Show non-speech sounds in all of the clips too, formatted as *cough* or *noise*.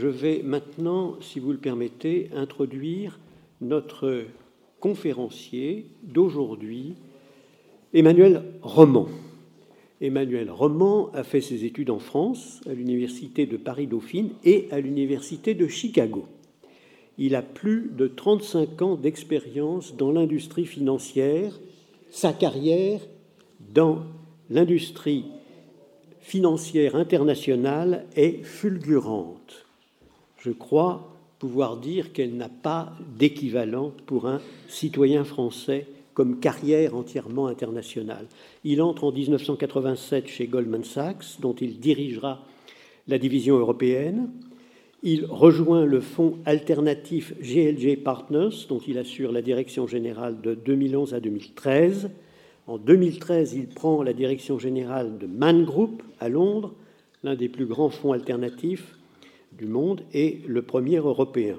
Je vais maintenant, si vous le permettez, introduire notre conférencier d'aujourd'hui, Emmanuel Roman. Emmanuel Roman a fait ses études en France, à l'Université de Paris-Dauphine et à l'Université de Chicago. Il a plus de 35 ans d'expérience dans l'industrie financière. Sa carrière dans l'industrie financière internationale est fulgurante. Je crois pouvoir dire qu'elle n'a pas d'équivalent pour un citoyen français comme carrière entièrement internationale. Il entre en 1987 chez Goldman Sachs, dont il dirigera la division européenne. Il rejoint le fonds alternatif GLG Partners, dont il assure la direction générale de 2011 à 2013. En 2013, il prend la direction générale de Man Group à Londres, l'un des plus grands fonds alternatifs du monde et le premier européen.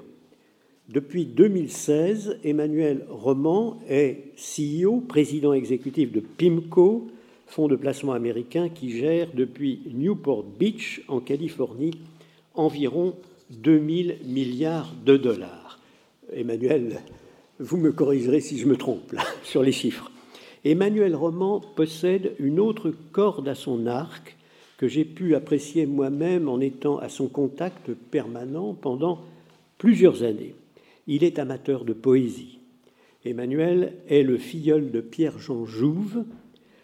Depuis 2016, Emmanuel Roman est CEO, président exécutif de PIMCO, fonds de placement américain qui gère depuis Newport Beach, en Californie, environ 2000 milliards de dollars. Emmanuel, vous me corrigerez si je me trompe sur les chiffres. Emmanuel Roman possède une autre corde à son arc que j'ai pu apprécier moi-même en étant à son contact permanent pendant plusieurs années. Il est amateur de poésie. Emmanuel est le filleul de Pierre-Jean Jouve.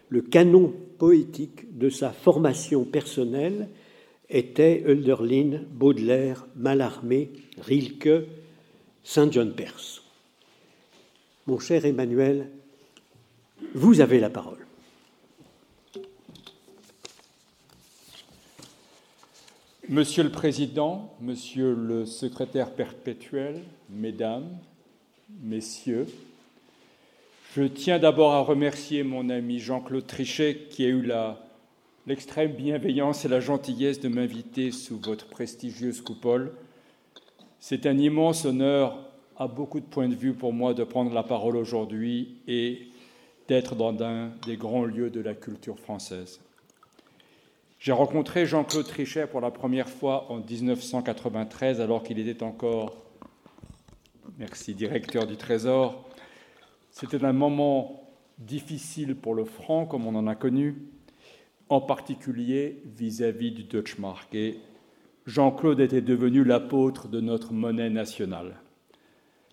Le canon poétique de sa formation personnelle était Hölderlin, Baudelaire, Mallarmé, Rilke, Saint John Perse. Mon cher Emmanuel, vous avez la parole. Monsieur le Président, Monsieur le Secrétaire perpétuel, Mesdames, Messieurs, je tiens d'abord à remercier mon ami Jean-Claude Trichet qui a eu l'extrême bienveillance et la gentillesse de m'inviter sous votre prestigieuse coupole. C'est un immense honneur à beaucoup de points de vue pour moi de prendre la parole aujourd'hui et d'être dans un des grands lieux de la culture française. J'ai rencontré Jean-Claude Trichet pour la première fois en 1993, alors qu'il était encore, merci, directeur du Trésor. C'était un moment difficile pour le franc, comme on en a connu, en particulier vis-à-vis du Deutschmark. Et Jean-Claude était devenu l'apôtre de notre monnaie nationale.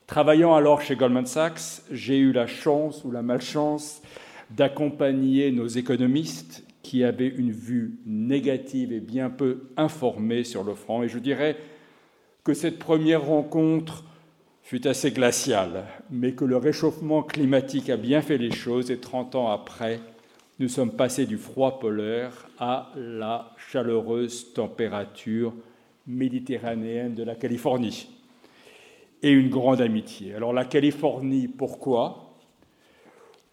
Travaillant alors chez Goldman Sachs, j'ai eu la chance ou la malchance d'accompagner nos économistes qui avait une vue négative et bien peu informée sur le franc. Et je dirais que cette première rencontre fut assez glaciale, mais que le réchauffement climatique a bien fait les choses et 30 ans après, nous sommes passés du froid polaire à la chaleureuse température méditerranéenne de la Californie. Et une grande amitié. Alors la Californie, pourquoi?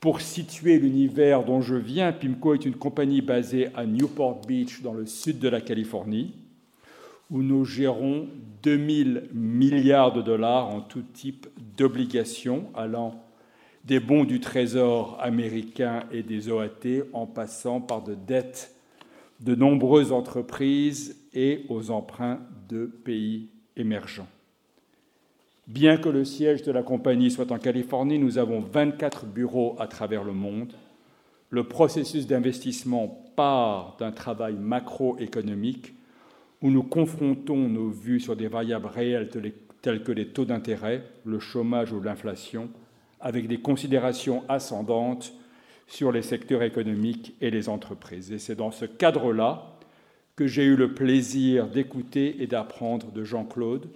Pour situer l'univers dont je viens, PIMCO est une compagnie basée à Newport Beach, dans le sud de la Californie, où nous gérons 2000 milliards de dollars en tout type d'obligations, allant des bons du Trésor américain et des OAT, en passant par de dettes de nombreuses entreprises et aux emprunts de pays émergents. Bien que le siège de la compagnie soit en Californie, nous avons 24 bureaux à travers le monde. Le processus d'investissement part d'un travail macroéconomique où nous confrontons nos vues sur des variables réelles telles que les taux d'intérêt, le chômage ou l'inflation, avec des considérations ascendantes sur les secteurs économiques et les entreprises. Et c'est dans ce cadre-là que j'ai eu le plaisir d'écouter et d'apprendre de Jean-Claude,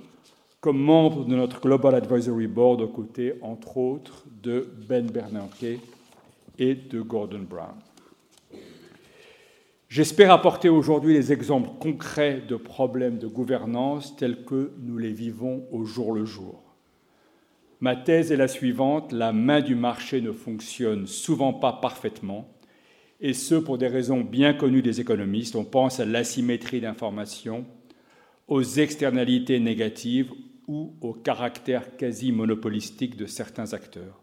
comme membre de notre Global Advisory Board aux côtés, entre autres, de Ben Bernanke et de Gordon Brown. J'espère apporter aujourd'hui les exemples concrets de problèmes de gouvernance tels que nous les vivons au jour le jour. Ma thèse est la suivante, la main du marché ne fonctionne souvent pas parfaitement, et ce pour des raisons bien connues des économistes. On pense à l'asymétrie d'information, aux externalités négatives ou au caractère quasi monopolistique de certains acteurs.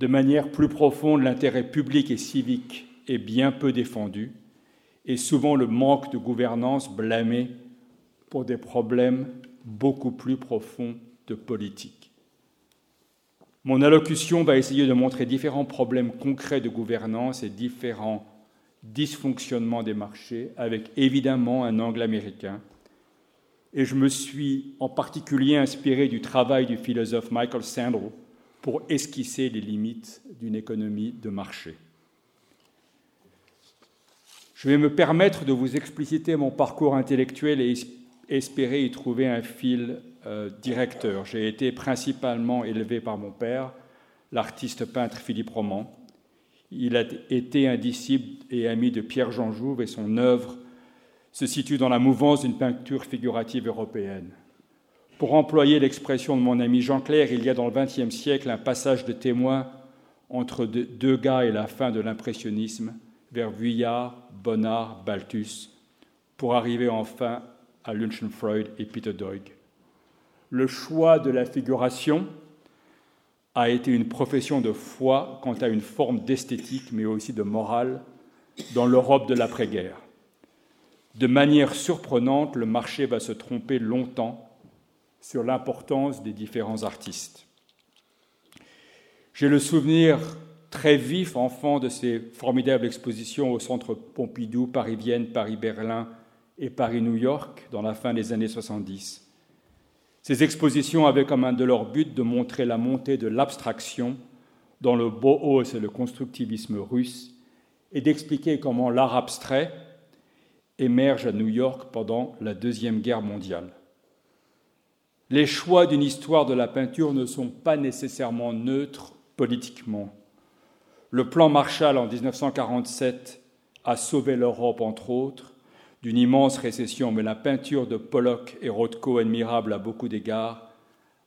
De manière plus profonde, l'intérêt public et civique est bien peu défendu et souvent le manque de gouvernance blâmé pour des problèmes beaucoup plus profonds de politique. Mon allocution va essayer de montrer différents problèmes concrets de gouvernance et différents dysfonctionnements des marchés, avec évidemment un angle américain. Et je me suis en particulier inspiré du travail du philosophe Michael Sandel pour esquisser les limites d'une économie de marché. Je vais me permettre de vous expliciter mon parcours intellectuel et espérer y trouver un fil euh, directeur. J'ai été principalement élevé par mon père, l'artiste peintre Philippe Roman. Il a été un disciple et ami de Pierre Jean Jouve et son œuvre se situe dans la mouvance d'une peinture figurative européenne. Pour employer l'expression de mon ami Jean Clair, il y a dans le XXe siècle un passage de témoin entre deux gars et la fin de l'impressionnisme, vers Vuillard, Bonnard, Balthus, pour arriver enfin à Freud et Peter Doig le choix de la figuration a été une profession de foi quant à une forme d'esthétique, mais aussi de morale, dans l'Europe de l'après-guerre. De manière surprenante, le marché va se tromper longtemps sur l'importance des différents artistes. J'ai le souvenir très vif, enfant, de ces formidables expositions au centre Pompidou, Paris-Vienne, Paris-Berlin et Paris-New York dans la fin des années 70. Ces expositions avaient comme un de leurs buts de montrer la montée de l'abstraction dans le Bohos et le constructivisme russe et d'expliquer comment l'art abstrait émerge à New York pendant la Deuxième Guerre mondiale. Les choix d'une histoire de la peinture ne sont pas nécessairement neutres politiquement. Le plan Marshall en 1947 a sauvé l'Europe, entre autres, d'une immense récession, mais la peinture de Pollock et Rothko, admirable à beaucoup d'égards,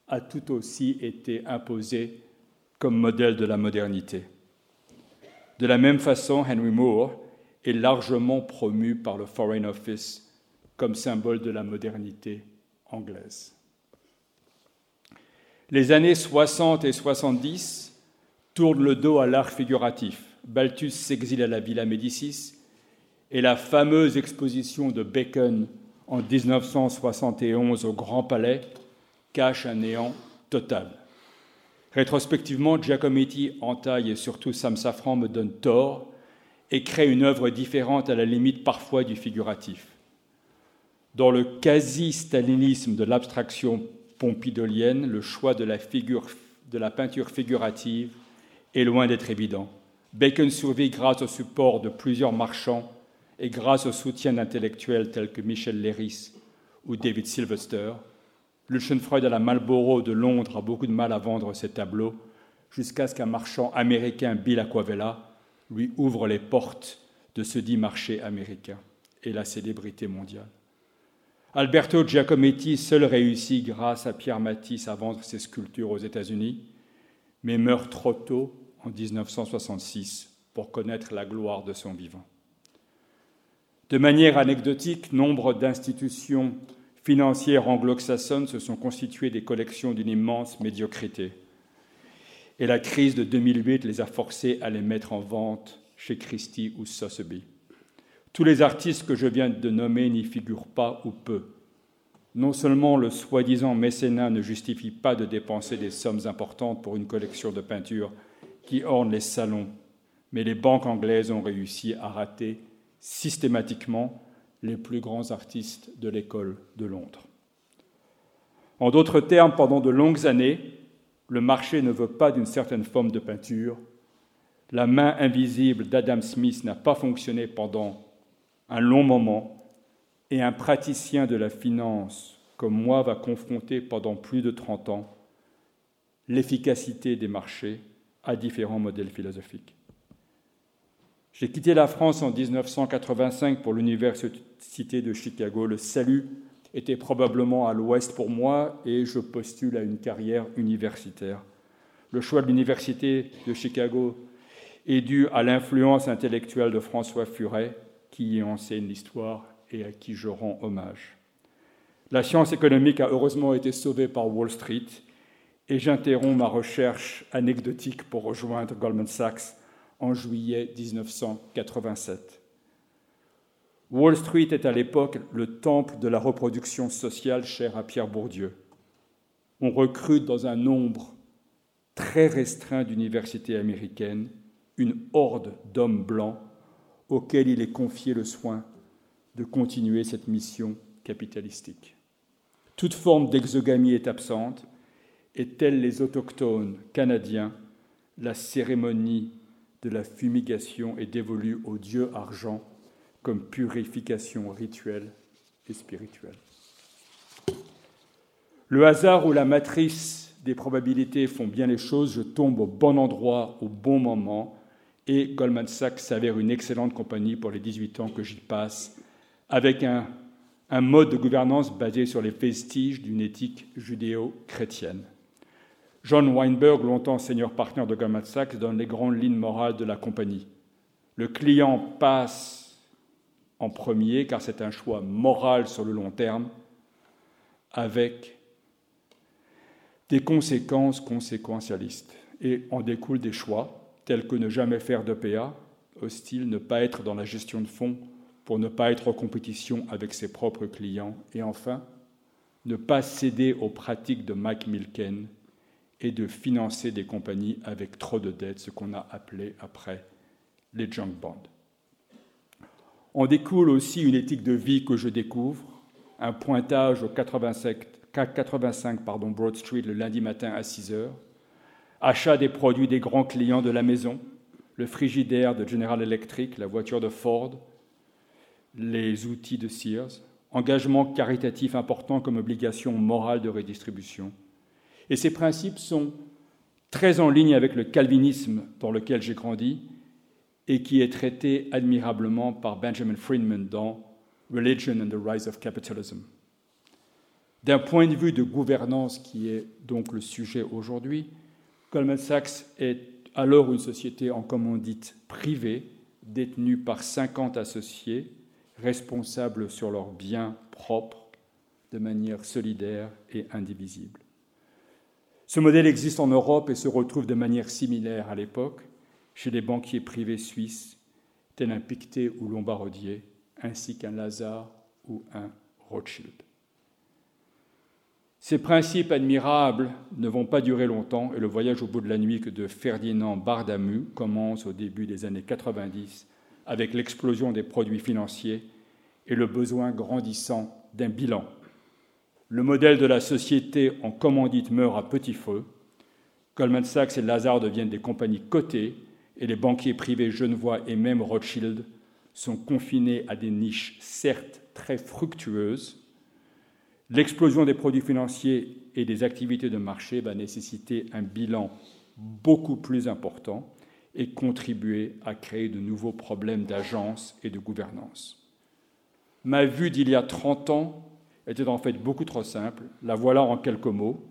a tout aussi été imposée comme modèle de la modernité. De la même façon, Henry Moore est largement promu par le Foreign Office comme symbole de la modernité anglaise. Les années 60 et 70 tournent le dos à l'art figuratif. Balthus s'exile à la Villa Médicis et la fameuse exposition de Bacon en 1971 au Grand Palais cache un néant total. Rétrospectivement, Giacometti, Entaille et surtout Sam Safran me donnent tort et créent une œuvre différente à la limite parfois du figuratif. Dans le quasi-stalinisme de l'abstraction pompidolienne, le choix de la, peinture figurative est loin d'être évident. Bacon survit grâce au support de plusieurs marchands et grâce au soutien d'intellectuels tels que Michel Léris ou David Sylvester, Lucian-Freud à la Marlborough de Londres a beaucoup de mal à vendre ses tableaux, jusqu'à ce qu'un marchand américain, Bill Aquavella, lui ouvre les portes de ce dit marché américain et la célébrité mondiale. Alberto Giacometti seul réussit, grâce à Pierre Matisse, à vendre ses sculptures aux États-Unis, mais meurt trop tôt, en 1966, pour connaître la gloire de son vivant. De manière anecdotique, nombre d'institutions financières anglo-saxonnes se sont constituées des collections d'une immense médiocrité. Et la crise de 2008 les a forcées à les mettre en vente chez Christie ou Sotheby. Tous les artistes que je viens de nommer n'y figurent pas ou peu. Non seulement le soi-disant mécénat ne justifie pas de dépenser des sommes importantes pour une collection de peintures qui orne les salons, mais les banques anglaises ont réussi à rater systématiquement les plus grands artistes de l'école de Londres. En d'autres termes, pendant de longues années, le marché ne veut pas d'une certaine forme de peinture. La main invisible d'Adam Smith n'a pas fonctionné pendant un long moment et un praticien de la finance comme moi va confronter pendant plus de 30 ans l'efficacité des marchés à différents modèles philosophiques. J'ai quitté la France en 1985 pour l'Université de Chicago. Le salut était probablement à l'ouest pour moi et je postule à une carrière universitaire. Le choix de l'Université de Chicago est dû à l'influence intellectuelle de François Furet, qui y enseigne l'histoire et à qui je rends hommage. La science économique a heureusement été sauvée par Wall Street et j'interromps ma recherche anecdotique pour rejoindre Goldman Sachs en juillet 1987. Wall Street est à l'époque le temple de la reproduction sociale cher à Pierre Bourdieu. On recrute dans un nombre très restreint d'universités américaines une horde d'hommes blancs auxquels il est confié le soin de continuer cette mission capitalistique. Toute forme d'exogamie est absente, et tels les autochtones canadiens, la cérémonie de la fumigation est dévolue au dieu argent comme purification rituelle et spirituelle. Le hasard ou la matrice des probabilités font bien les choses, je tombe au bon endroit au bon moment et Goldman Sachs s'avère une excellente compagnie pour les 18 ans que j'y passe, avec un, un mode de gouvernance basé sur les vestiges d'une éthique judéo-chrétienne. John Weinberg, longtemps senior partner de Goldman Sachs, donne les grandes lignes morales de la compagnie. Le client passe en premier car c'est un choix moral sur le long terme avec des conséquences conséquentialistes. Et en découlent des choix tels que ne jamais faire d'EPA, hostile, ne pas être dans la gestion de fonds pour ne pas être en compétition avec ses propres clients, et enfin, ne pas céder aux pratiques de Mike Milken et de financer des compagnies avec trop de dettes, ce qu'on a appelé après les junk bonds. On découle aussi une éthique de vie que je découvre, un pointage au 85, 85 pardon, Broad Street le lundi matin à 6 heures, achat des produits des grands clients de la maison, le frigidaire de General Electric, la voiture de Ford, les outils de Sears, engagement caritatif important comme obligation morale de redistribution. Et ces principes sont très en ligne avec le calvinisme dans lequel j'ai grandi et qui est traité admirablement par Benjamin Friedman dans Religion and the Rise of Capitalism. D'un point de vue de gouvernance, qui est donc le sujet aujourd'hui, Goldman Sachs est alors une société en commandite privée, détenue par 50 associés, responsables sur leurs biens propres, de manière solidaire et indivisible. Ce modèle existe en Europe et se retrouve de manière similaire à l'époque chez les banquiers privés suisses, tels un Pictet ou Lombardier, ainsi qu'un Lazare ou un Rothschild. Ces principes admirables ne vont pas durer longtemps et le voyage au bout de la nuit que de Ferdinand Bardamu commence au début des années 90 avec l'explosion des produits financiers et le besoin grandissant d'un bilan. Le modèle de la société en commandite meurt à petit feu. Goldman Sachs et Lazare deviennent des compagnies cotées et les banquiers privés genevois et même Rothschild sont confinés à des niches certes très fructueuses, L'explosion des produits financiers et des activités de marché va nécessiter un bilan beaucoup plus important et contribuer à créer de nouveaux problèmes d'agence et de gouvernance. Ma vue d'il y a 30 ans était en fait beaucoup trop simple. La voilà en quelques mots,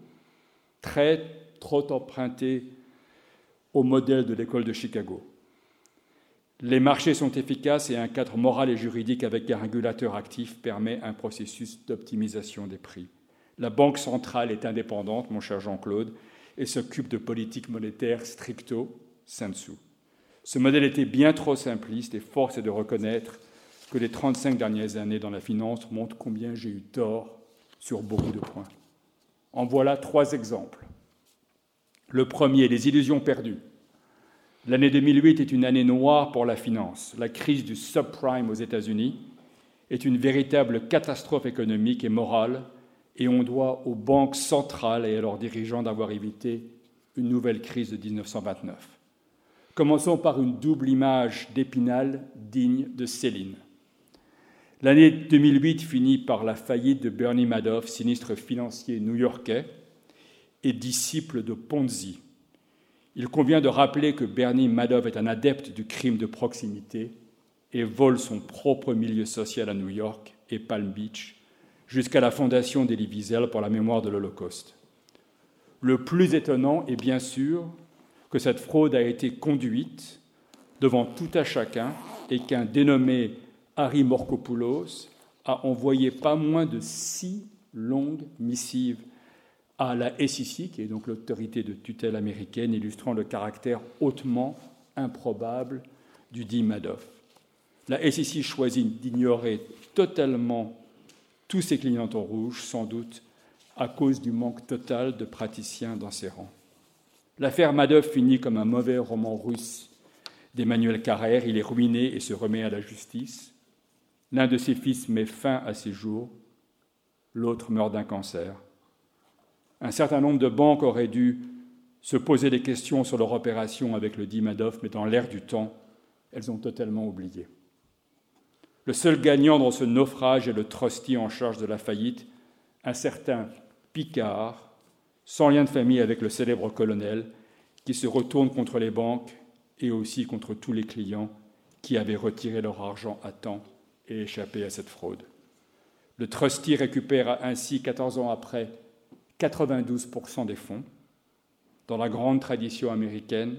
très trop empruntée au modèle de l'école de Chicago. Les marchés sont efficaces et un cadre moral et juridique avec un régulateur actif permet un processus d'optimisation des prix. La Banque centrale est indépendante, mon cher Jean-Claude, et s'occupe de politique monétaire stricto sensu. Ce modèle était bien trop simpliste et force est de reconnaître que les 35 dernières années dans la finance montrent combien j'ai eu tort sur beaucoup de points. En voilà trois exemples. Le premier, les illusions perdues. L'année 2008 est une année noire pour la finance. La crise du subprime aux États-Unis est une véritable catastrophe économique et morale, et on doit aux banques centrales et à leurs dirigeants d'avoir évité une nouvelle crise de 1929. Commençons par une double image d'Épinal digne de Céline. L'année 2008 finit par la faillite de Bernie Madoff, sinistre financier new-yorkais et disciple de Ponzi, il convient de rappeler que Bernie Madoff est un adepte du crime de proximité et vole son propre milieu social à New York et Palm Beach jusqu'à la fondation d'Elie Wiesel pour la mémoire de l'Holocauste. Le plus étonnant est bien sûr que cette fraude a été conduite devant tout à chacun et qu'un dénommé Harry Morkopoulos a envoyé pas moins de six longues missives à la SEC, qui est donc l'autorité de tutelle américaine, illustrant le caractère hautement improbable du dit Madoff. la SEC choisit d'ignorer totalement tous ses clignotants rouges, sans doute à cause du manque total de praticiens dans ses rangs. L'affaire Madoff finit comme un mauvais roman russe d'Emmanuel Carrère. Il est ruiné et se remet à la justice. L'un de ses fils met fin à ses jours, l'autre meurt d'un cancer. Un certain nombre de banques auraient dû se poser des questions sur leur opération avec le dit Madoff, mais dans l'air du temps, elles ont totalement oublié. Le seul gagnant dans ce naufrage est le trustee en charge de la faillite, un certain Picard, sans lien de famille avec le célèbre colonel, qui se retourne contre les banques et aussi contre tous les clients qui avaient retiré leur argent à temps et échappé à cette fraude. Le trustee récupère ainsi, 14 ans après, 92% des fonds, dans la grande tradition américaine,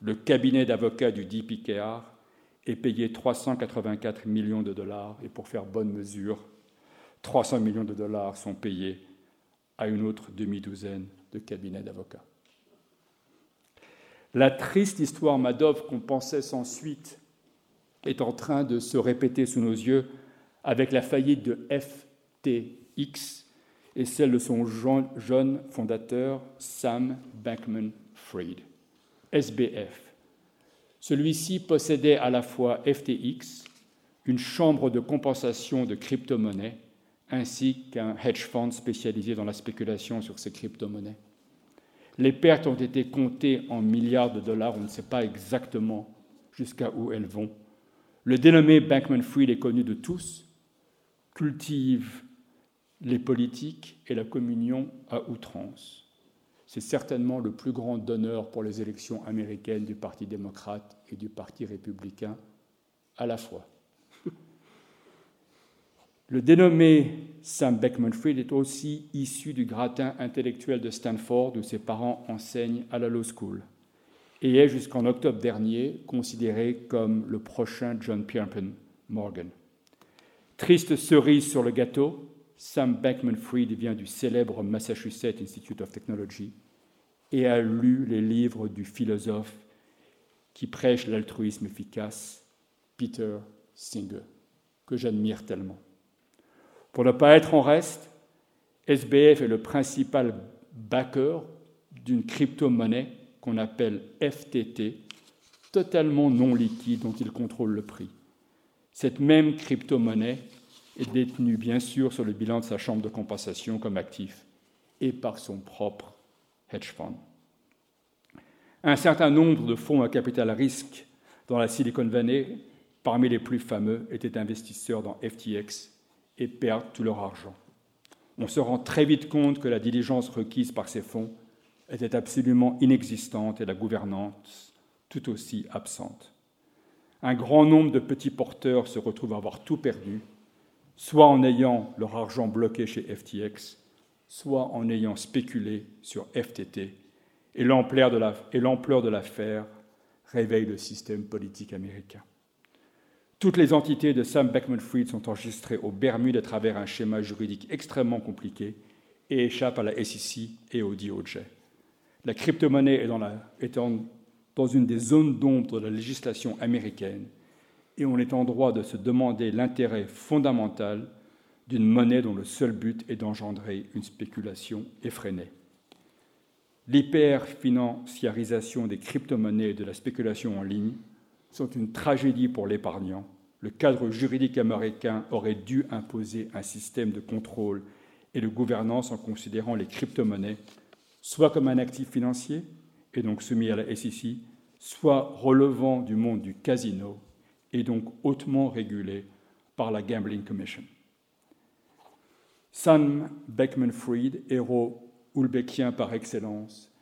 le cabinet d'avocats du dit est payé 384 millions de dollars, et pour faire bonne mesure, 300 millions de dollars sont payés à une autre demi-douzaine de cabinets d'avocats. La triste histoire Madoff qu'on pensait sans suite est en train de se répéter sous nos yeux avec la faillite de FTX, et celle de son jeune fondateur Sam Bankman-Fried, SBF. Celui-ci possédait à la fois FTX, une chambre de compensation de crypto-monnaies, ainsi qu'un hedge fund spécialisé dans la spéculation sur ces crypto-monnaies. Les pertes ont été comptées en milliards de dollars, on ne sait pas exactement jusqu'à où elles vont. Le dénommé Bankman-Fried est connu de tous, cultive les politiques et la communion à outrance. C'est certainement le plus grand donneur pour les élections américaines du Parti démocrate et du Parti républicain à la fois. *laughs* Le dénommé Sam Beckman-Fried est aussi issu du gratin intellectuel de Stanford où ses parents enseignent à la Law School et est jusqu'en octobre dernier considéré comme le prochain John Pierpont Morgan. Triste cerise sur le gâteau, Sam Bankman-Fried vient du célèbre Massachusetts Institute of Technology et a lu les livres du philosophe qui prêche l'altruisme efficace, Peter Singer, que j'admire tellement. Pour ne pas être en reste, SBF est le principal backer d'une crypto-monnaie qu'on appelle FTT, totalement non liquide, dont il contrôle le prix. Cette même crypto-monnaie est détenu bien sûr sur le bilan de sa chambre de compensation comme actif et par son propre hedge fund. Un certain nombre de fonds à capital risque dans la Silicon Valley, parmi les plus fameux, étaient investisseurs dans FTX et perdent tout leur argent. On se rend très vite compte que la diligence requise par ces fonds était absolument inexistante et la gouvernance tout aussi absente. Un grand nombre de petits porteurs se retrouvent à avoir tout perdu soit en ayant leur argent bloqué chez FTX, soit en ayant spéculé sur FTT. Et l'ampleur de l'affaire réveille le système politique américain. Toutes les entités de Sam Beckman-Fried sont enregistrées au Bermude à travers un schéma juridique extrêmement compliqué et échappent à la SEC et au DOJ. La crypto-monnaie est dans une des zones d'ombre de la législation américaine et on est en droit de se demander l'intérêt fondamental d'une monnaie dont le seul but est d'engendrer une spéculation effrénée. L'hyperfinanciarisation des crypto-monnaies et de la spéculation en ligne sont une tragédie pour l'épargnant. Le cadre juridique américain aurait dû imposer un système de contrôle et de gouvernance en considérant les crypto-monnaies soit comme un actif financier, et donc soumis à la SEC, soit relevant du monde du casino et donc hautement régulé par la Gambling Commission. Sam Beckman-Fried, héros oulbekien par excellence,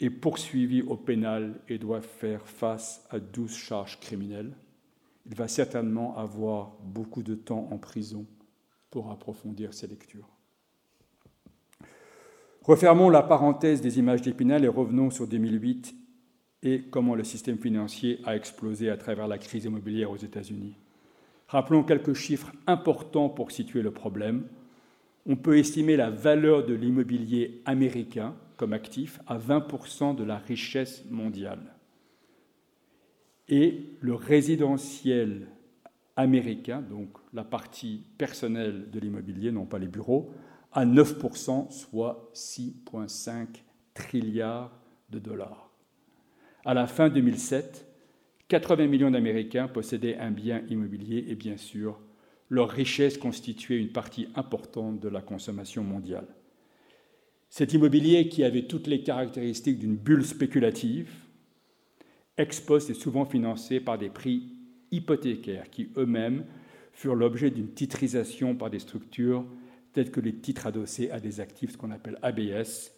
est poursuivi au pénal et doit faire face à douze charges criminelles. Il va certainement avoir beaucoup de temps en prison pour approfondir ses lectures. Refermons la parenthèse des images d'Épinal et revenons sur 2008 et comment le système financier a explosé à travers la crise immobilière aux États-Unis. Rappelons quelques chiffres importants pour situer le problème. On peut estimer la valeur de l'immobilier américain comme actif à 20% de la richesse mondiale. et le résidentiel américain, donc la partie personnelle de l'immobilier, non pas les bureaux, à 9%, soit 6,5 trilliards de dollars. À la fin 2007, 80 millions d'Américains possédaient un bien immobilier et bien sûr, leur richesse constituait une partie importante de la consommation mondiale. Cet immobilier, qui avait toutes les caractéristiques d'une bulle spéculative, expose est souvent financé par des prix hypothécaires qui eux-mêmes furent l'objet d'une titrisation par des structures telles que les titres adossés à des actifs, qu'on appelle ABS,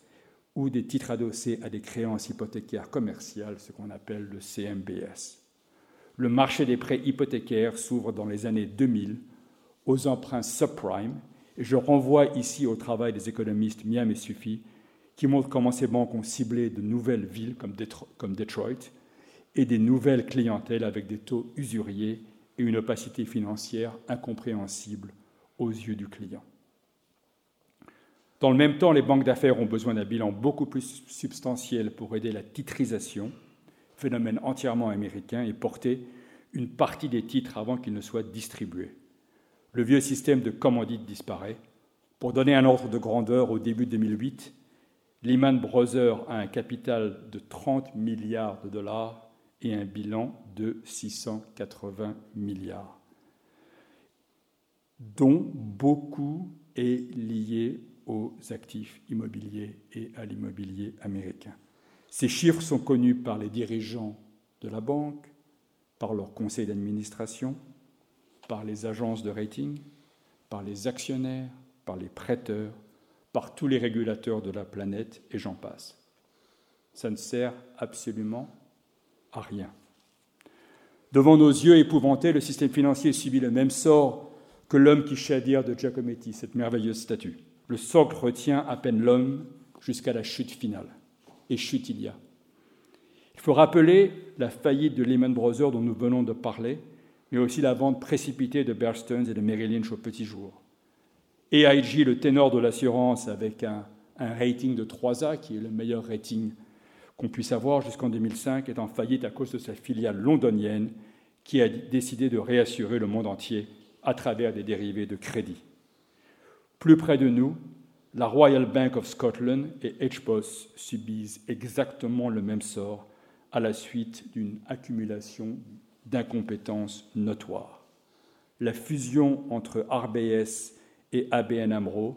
ou des titres adossés à des créances hypothécaires commerciales, ce qu'on appelle le CMBS. Le marché des prêts hypothécaires s'ouvre dans les années 2000 aux emprunts subprime, et je renvoie ici au travail des économistes Miam et Sufi, qui montrent comment ces banques ont ciblé de nouvelles villes comme Detroit et des nouvelles clientèles avec des taux usuriers et une opacité financière incompréhensible aux yeux du client. Dans le même temps, les banques d'affaires ont besoin d'un bilan beaucoup plus substantiel pour aider la titrisation, phénomène entièrement américain, et porter une partie des titres avant qu'ils ne soient distribués le vieux système de commandite disparaît. Pour donner un ordre de grandeur, au début de 2008, Lehman Brothers a un capital de 30 milliards de dollars et un bilan de 680 milliards, dont beaucoup est lié aux actifs immobiliers et à l'immobilier américain. Ces chiffres sont connus par les dirigeants de la banque, par leur conseil d'administration, par les agences de rating, par les actionnaires, par les prêteurs, par tous les régulateurs de la planète, et j'en passe. Ça ne sert absolument à rien. Devant nos yeux épouvantés, le système financier subit le même sort que l'homme qui dire de Giacometti, cette merveilleuse statue. Le socle retient à peine l'homme jusqu'à la chute finale. Et chute il y a. Il faut rappeler la faillite de Lehman Brothers dont nous venons de parler, mais aussi la vente précipitée de Bear Stearns et de Merrill Lynch au petit jour. AIG, le ténor de l'assurance, avec un, un, rating de 3A, qui est le meilleur rating qu'on puisse avoir jusqu'en 2005, est en faillite à cause de sa filiale londonienne qui a décidé de réassurer le monde entier à travers des dérivés de crédit. Plus près de nous, la Royal Bank of Scotland et HBOS subissent exactement le même sort à la suite d'une accumulation d'incompétence notoire. La fusion entre RBS et ABN Amro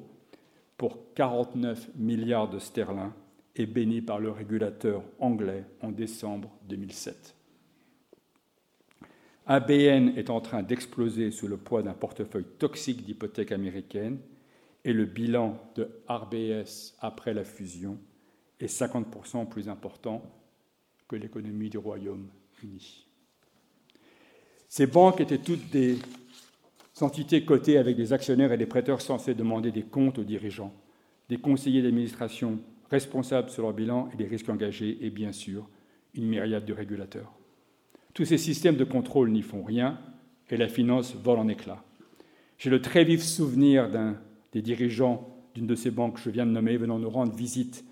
pour 49 milliards de sterling est bénie par le régulateur anglais en décembre 2007. ABN est en train d'exploser sous le poids d'un portefeuille toxique d'hypothèques américaines et le bilan de RBS après la fusion est 50% plus important que l'économie du Royaume-Uni. Ces banques étaient toutes des entités cotées avec des actionnaires et des prêteurs censés demander des comptes aux dirigeants, des conseillers d'administration responsables sur leur bilan et des risques engagés, et bien sûr, une myriade de régulateurs. Tous ces systèmes de contrôle n'y font rien et la finance vole en éclats. J'ai le très vif souvenir d'un des dirigeants d'une de ces banques que je viens de nommer venant nous rendre visite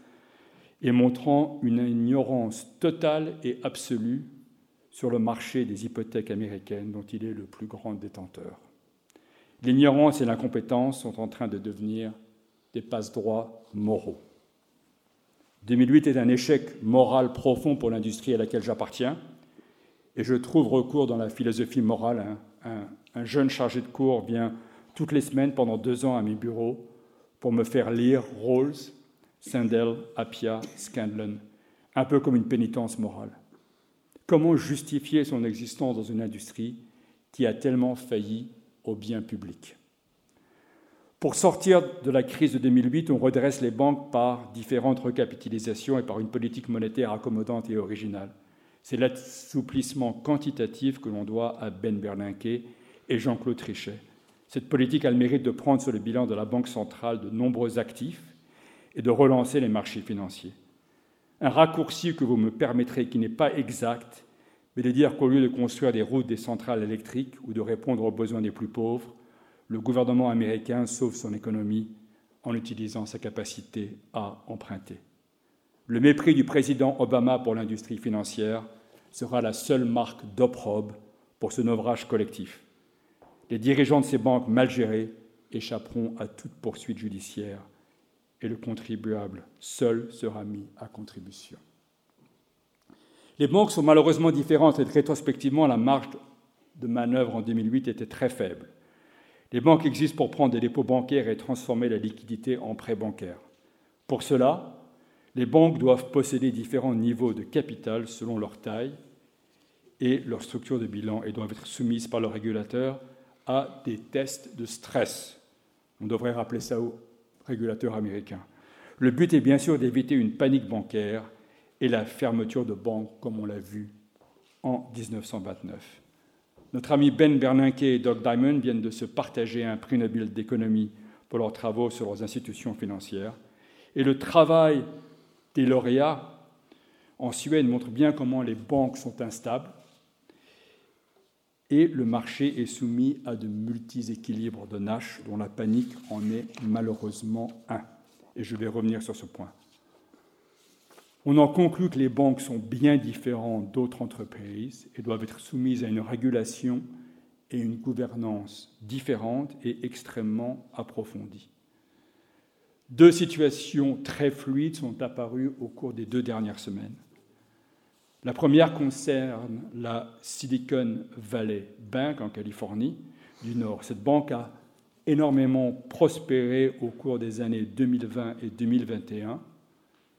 et montrant une ignorance totale et absolue sur le marché des hypothèques américaines dont il est le plus grand détenteur. L'ignorance et l'incompétence sont en train de devenir des passe-droits moraux. 2008 est un échec moral profond pour l'industrie à laquelle j'appartiens, et je trouve recours dans la philosophie morale. Un, un, jeune chargé de cours vient toutes les semaines pendant deux ans à mes bureaux pour me faire lire Rawls, Sandel, Appia, Scanlon, un peu comme une pénitence morale. Comment justifier son existence dans une industrie qui a tellement failli au bien public? Pour sortir de la crise de 2008, on redresse les banques par différentes recapitalisations et par une politique monétaire accommodante et originale. C'est l'assouplissement quantitatif que l'on doit à Ben Bernanke et Jean-Claude Trichet. Cette politique a le mérite de prendre sur le bilan de la Banque centrale de nombreux actifs et de relancer les marchés financiers un raccourci que vous me permettrez qui n'est pas exact, mais de dire qu'au lieu de construire des routes, des centrales électriques ou de répondre aux besoins des plus pauvres, le gouvernement américain sauve son économie en utilisant sa capacité à emprunter. Le mépris du président Obama pour l'industrie financière sera la seule marque d'opprobre pour ce naufrage collectif. Les dirigeants de ces banques mal gérées échapperont à toute poursuite judiciaire et le contribuable seul sera mis à contribution. Les banques sont malheureusement différentes et rétrospectivement, la marge de manœuvre en 2008 était très faible. Les banques existent pour prendre des dépôts bancaires et transformer la liquidité en prêts bancaires. Pour cela, les banques doivent posséder différents niveaux de capital selon leur taille et leur structure de bilan et doivent être soumises par le régulateur à des tests de stress. On devrait rappeler ça aux régulateurs américains. Le but est bien sûr d'éviter une panique bancaire et la fermeture de banques comme on l'a vu en 1929. Notre ami Ben Bernanke et Doug Diamond viennent de se partager un prix Nobel d'économie pour leurs travaux sur leurs institutions financières. Et le travail des lauréats en Suède montre bien comment les banques sont instables et le marché est soumis à de multi-équilibres de Nash dont la panique en est malheureusement un. Et je vais revenir sur ce point. On en conclut que les banques sont bien différentes d'autres entreprises et doivent être soumises à une régulation et une gouvernance différentes et extrêmement approfondies. Deux situations très fluides sont apparues au cours des deux dernières semaines. La première concerne la Silicon Valley Bank en Californie du Nord. Cette banque a énormément prospéré au cours des années 2020 et 2021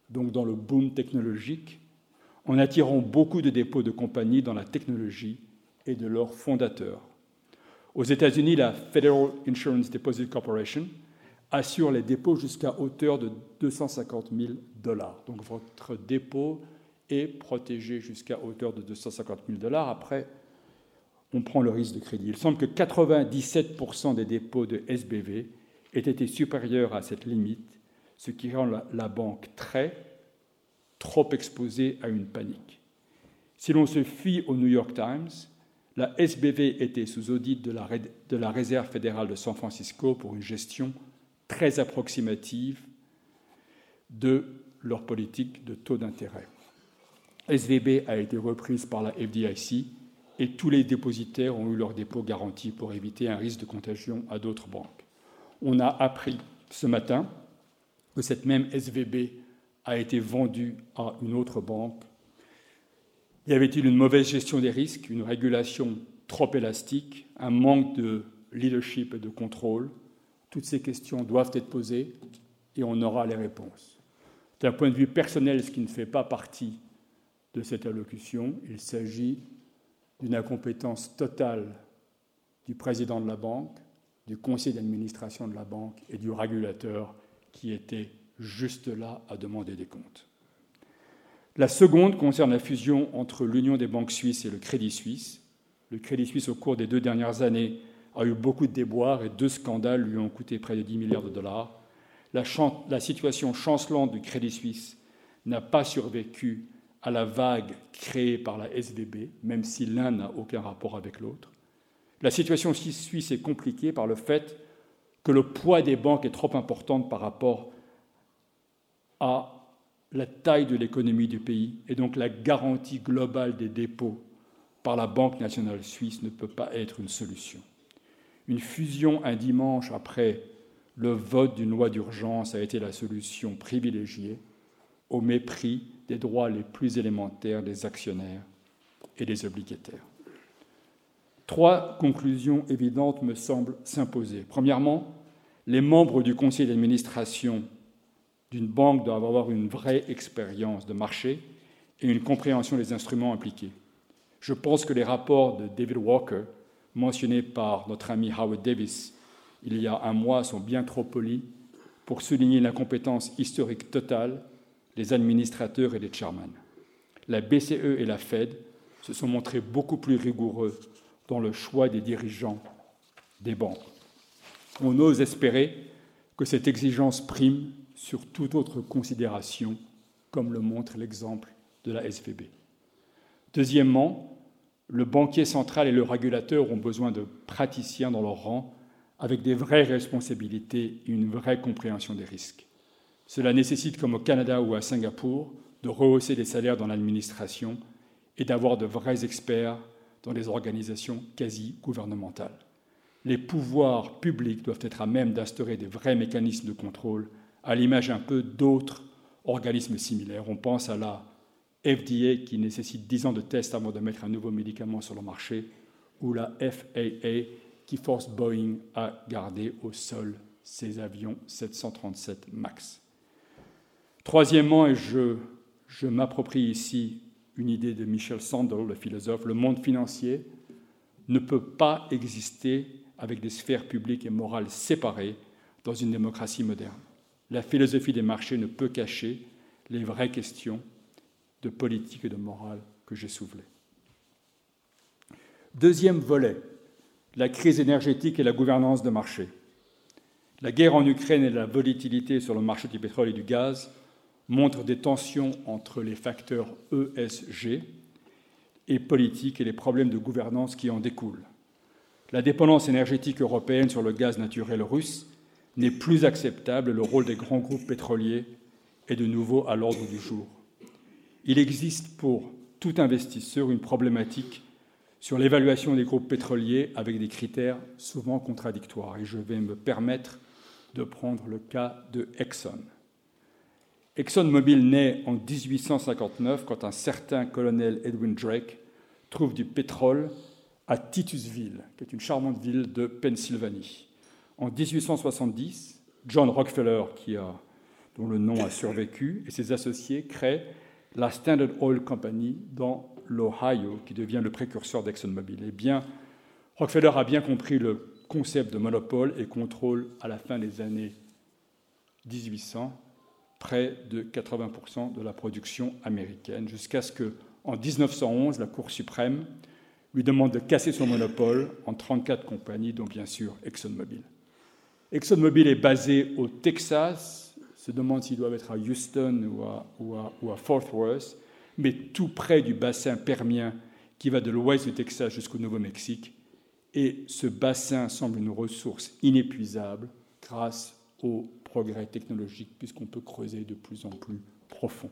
donc dans le boom technologique, en attirant beaucoup de dépôts de compagnies dans la technologie et de leurs fondateurs. Aux États-Unis, la Federal Insurance Deposit Corporation assure les dépôts jusqu'à hauteur de 250 000 dollars. Donc votre dépôt est protégé jusqu'à hauteur de 250 000 dollars. Après, on prend le risque de crédit. Il semble que 97% des dépôts de SBV aient été supérieurs à cette limite ce qui rend la, banque très, trop exposée à une panique. Si l'on se fie au New York Times, la SBV était sous audit de la, Réserve fédérale de San Francisco pour une gestion très approximative de leur politique de taux d'intérêt. SVB a été reprise par la FDIC et tous les dépositaires ont eu leurs dépôts garantis pour éviter un risque de contagion à d'autres banques. On a appris ce matin que cette même SVB a été vendue à une autre banque Y avait-il une mauvaise gestion des risques, une régulation trop élastique, un manque de leadership et de contrôle? Toutes ces questions doivent être posées et on aura les réponses. D'un point de vue personnel, ce qui ne fait pas partie de cette allocution, il s'agit d'une incompétence totale du président de la banque, du conseil d'administration de la banque et du régulateur qui était juste là à demander des comptes. La seconde concerne la fusion entre l'Union des banques suisses et le Crédit Suisse. Le Crédit Suisse, au cours des deux dernières années, a eu beaucoup de déboires et deux scandales lui ont coûté près de 10 milliards de dollars. La, la situation chancelante du Crédit Suisse n'a pas survécu à la vague créée par la SVB, même si l'un n'a aucun rapport avec l'autre. La situation suisse est compliquée par le fait que le poids des banques est trop important par rapport à la taille de l'économie du pays et donc la garantie globale des dépôts par la Banque nationale suisse ne peut pas être une solution. Une fusion un dimanche après le vote d'une loi d'urgence a été la solution privilégiée au mépris des droits les plus élémentaires des actionnaires et des obligataires. Trois conclusions évidentes me semblent s'imposer. Premièrement, les membres du conseil d'administration d'une banque doivent avoir une vraie expérience de marché et une compréhension des instruments impliqués. Je pense que les rapports de David Walker, mentionnés par notre ami Howard Davis il y a un mois, sont bien trop polis pour souligner l'incompétence historique totale des administrateurs et des chairmen. La BCE et la Fed se sont montrés beaucoup plus rigoureux dans le choix des dirigeants des banques. On ose espérer que cette exigence prime sur toute autre considération, comme le montre l'exemple de la SVB. Deuxièmement, le banquier central et le régulateur ont besoin de praticiens dans leur rang avec des vraies responsabilités et une vraie compréhension des risques. Cela nécessite, comme au Canada ou à Singapour, de rehausser les salaires dans l'administration et d'avoir de vrais experts dans les organisations quasi gouvernementales. Les pouvoirs publics doivent être à même d'instaurer des vrais mécanismes de contrôle, à l'image un peu d'autres organismes similaires. On pense à la FDA qui nécessite 10 ans de tests avant de mettre un nouveau médicament sur le marché, ou la FAA qui force Boeing à garder au sol ses avions 737 MAX. Troisièmement, et je, m'approprie ici une idée de Michel Sandel, le philosophe, le monde financier ne peut pas exister avec des sphères publiques et morales séparées dans une démocratie moderne. La philosophie des marchés ne peut cacher les vraies questions de politique et de morale que j'ai soulevées. Deuxième volet, la crise énergétique et la gouvernance de marché. La guerre en Ukraine et la volatilité sur le marché du pétrole et du gaz montrent des tensions entre les facteurs ESG et politiques et les problèmes de gouvernance qui en découlent. La dépendance énergétique européenne sur le gaz naturel russe n'est plus acceptable le rôle des grands groupes pétroliers est de nouveau à l'ordre du jour. Il existe pour tout investisseur une problématique sur l'évaluation des groupes pétroliers avec des critères souvent contradictoires. Et je vais me permettre de prendre le cas de Exxon. ExxonMobil naît en 1859 quand un certain colonel Edwin Drake trouve du pétrole à Titusville, qui est une charmante ville de Pennsylvanie. En 1870, John Rockefeller, dont le nom a survécu, et ses associés créent la Standard Oil Company dans l'Ohio, qui devient le précurseur d'ExxonMobil. Eh bien, Rockefeller a bien compris le concept de monopole et contrôle à la fin des années 1800 près de 80% de la production américaine, jusqu'à ce que, en 1911, la Cour suprême lui demande de casser son monopole en 34 compagnies, dont bien sûr ExxonMobil. ExxonMobil est basé au Texas, se demande s'ils doivent être à Houston ou à, Fort Worth, mais tout près du bassin permien qui va de l'ouest du Texas jusqu'au Nouveau-Mexique. Et ce bassin semble une ressource inépuisable grâce au progrès technologique, puisqu'on peut creuser de plus en plus profond.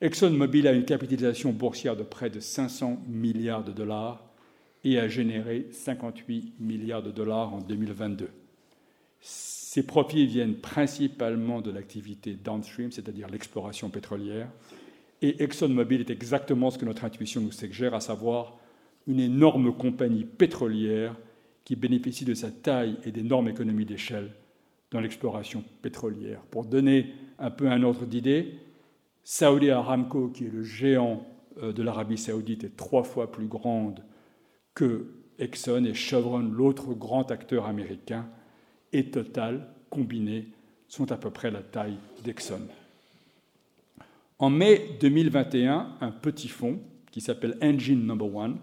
ExxonMobil a une capitalisation boursière de près de 500 milliards de dollars et a généré 58 milliards de dollars en 2022. Ces profits viennent principalement de l'activité downstream, c'est-à-dire l'exploration pétrolière, et ExxonMobil est exactement ce que notre intuition nous suggère, à savoir une énorme compagnie pétrolière qui bénéficie de sa taille et d'énormes économies d'échelle dans l'exploration pétrolière. Pour donner un peu un ordre d'idée, Saudi Aramco, qui est le géant euh, de l'Arabie saoudite, est trois fois plus grande que Exxon et Chevron, l'autre grand acteur américain, et Total, combinés, sont à peu près la taille d'Exxon. En mai 2021, un petit fonds qui s'appelle Engine Number One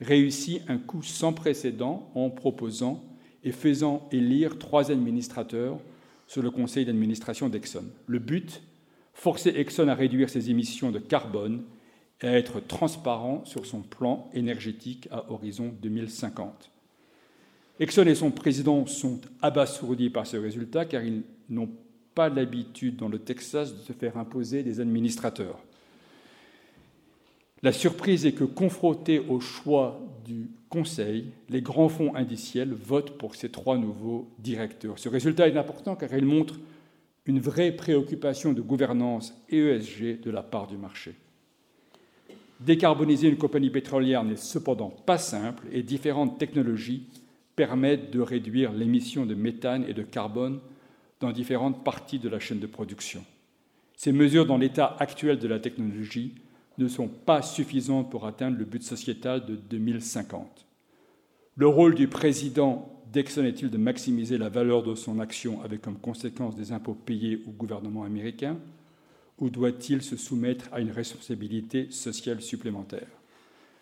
réussit un coup sans précédent en proposant et faisant élire trois administrateurs sur le conseil d'administration d'Exxon. Le but Forcer Exxon à réduire ses émissions de carbone et à être transparent sur son plan énergétique à horizon 2050. Exxon et son président sont abasourdis par ce résultat car ils n'ont pas l'habitude dans le Texas de se faire imposer des administrateurs. La surprise est que, confrontés au choix du Conseil, les grands fonds indiciels votent pour ces trois nouveaux directeurs. Ce résultat est important car il montre une vraie préoccupation de gouvernance ESG de la part du marché. Décarboniser une compagnie pétrolière n'est cependant pas simple et différentes technologies permettent de réduire l'émission de méthane et de carbone dans différentes parties de la chaîne de production. Ces mesures, dans l'état actuel de la technologie, ne sont pas suffisantes pour atteindre le but sociétal de 2050. Le rôle du président d'Exxon est-il de maximiser la valeur de son action avec comme conséquence des impôts payés au gouvernement américain ou doit-il se soumettre à une responsabilité sociale supplémentaire?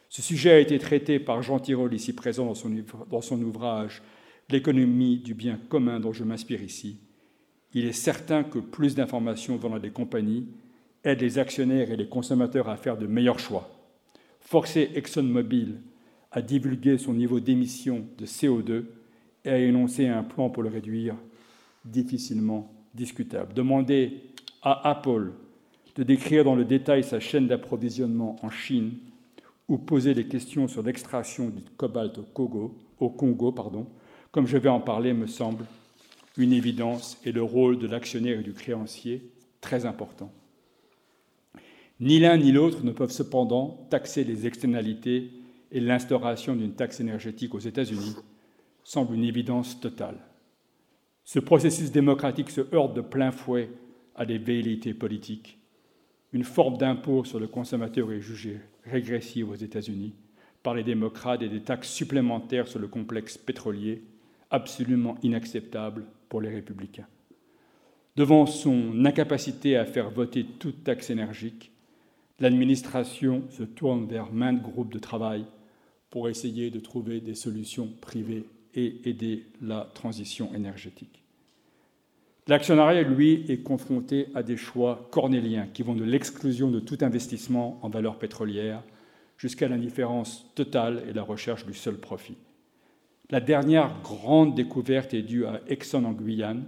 Ce sujet a été traité par Jean Tirole, ici présent dans son, ouvrage L'économie du bien commun dont je m'inspire ici. Il est certain que plus d'informations venant des compagnies aide les actionnaires et les consommateurs à faire de meilleurs choix. Forcer ExxonMobil à divulguer son niveau d'émission de CO2 et à énoncer un plan pour le réduire, difficilement discutable. Demander à Apple de décrire dans le détail sa chaîne d'approvisionnement en Chine ou poser des questions sur l'extraction du cobalt au Congo, au Congo pardon, comme je vais en parler, me semble une évidence et le rôle de l'actionnaire et du créancier très important. Ni l'un ni l'autre ne peuvent cependant taxer les externalités et l'instauration d'une taxe énergétique aux États-Unis semble une évidence totale. Ce processus démocratique se heurte de plein fouet à des velléités politiques. Une forme d'impôt sur le consommateur est jugée régressive aux États-Unis par les démocrates et des taxes supplémentaires sur le complexe pétrolier absolument inacceptables pour les républicains. Devant son incapacité à faire voter toute taxe énergique, l'administration se tourne vers maintes groupes de travail pour essayer de trouver des solutions privées et aider la transition énergétique. L'actionnariat, lui, est confronté à des choix cornéliens qui vont de l'exclusion de tout investissement en valeur pétrolière jusqu'à l'indifférence totale et la recherche du seul profit. La dernière grande découverte est due à Exxon en Guyane,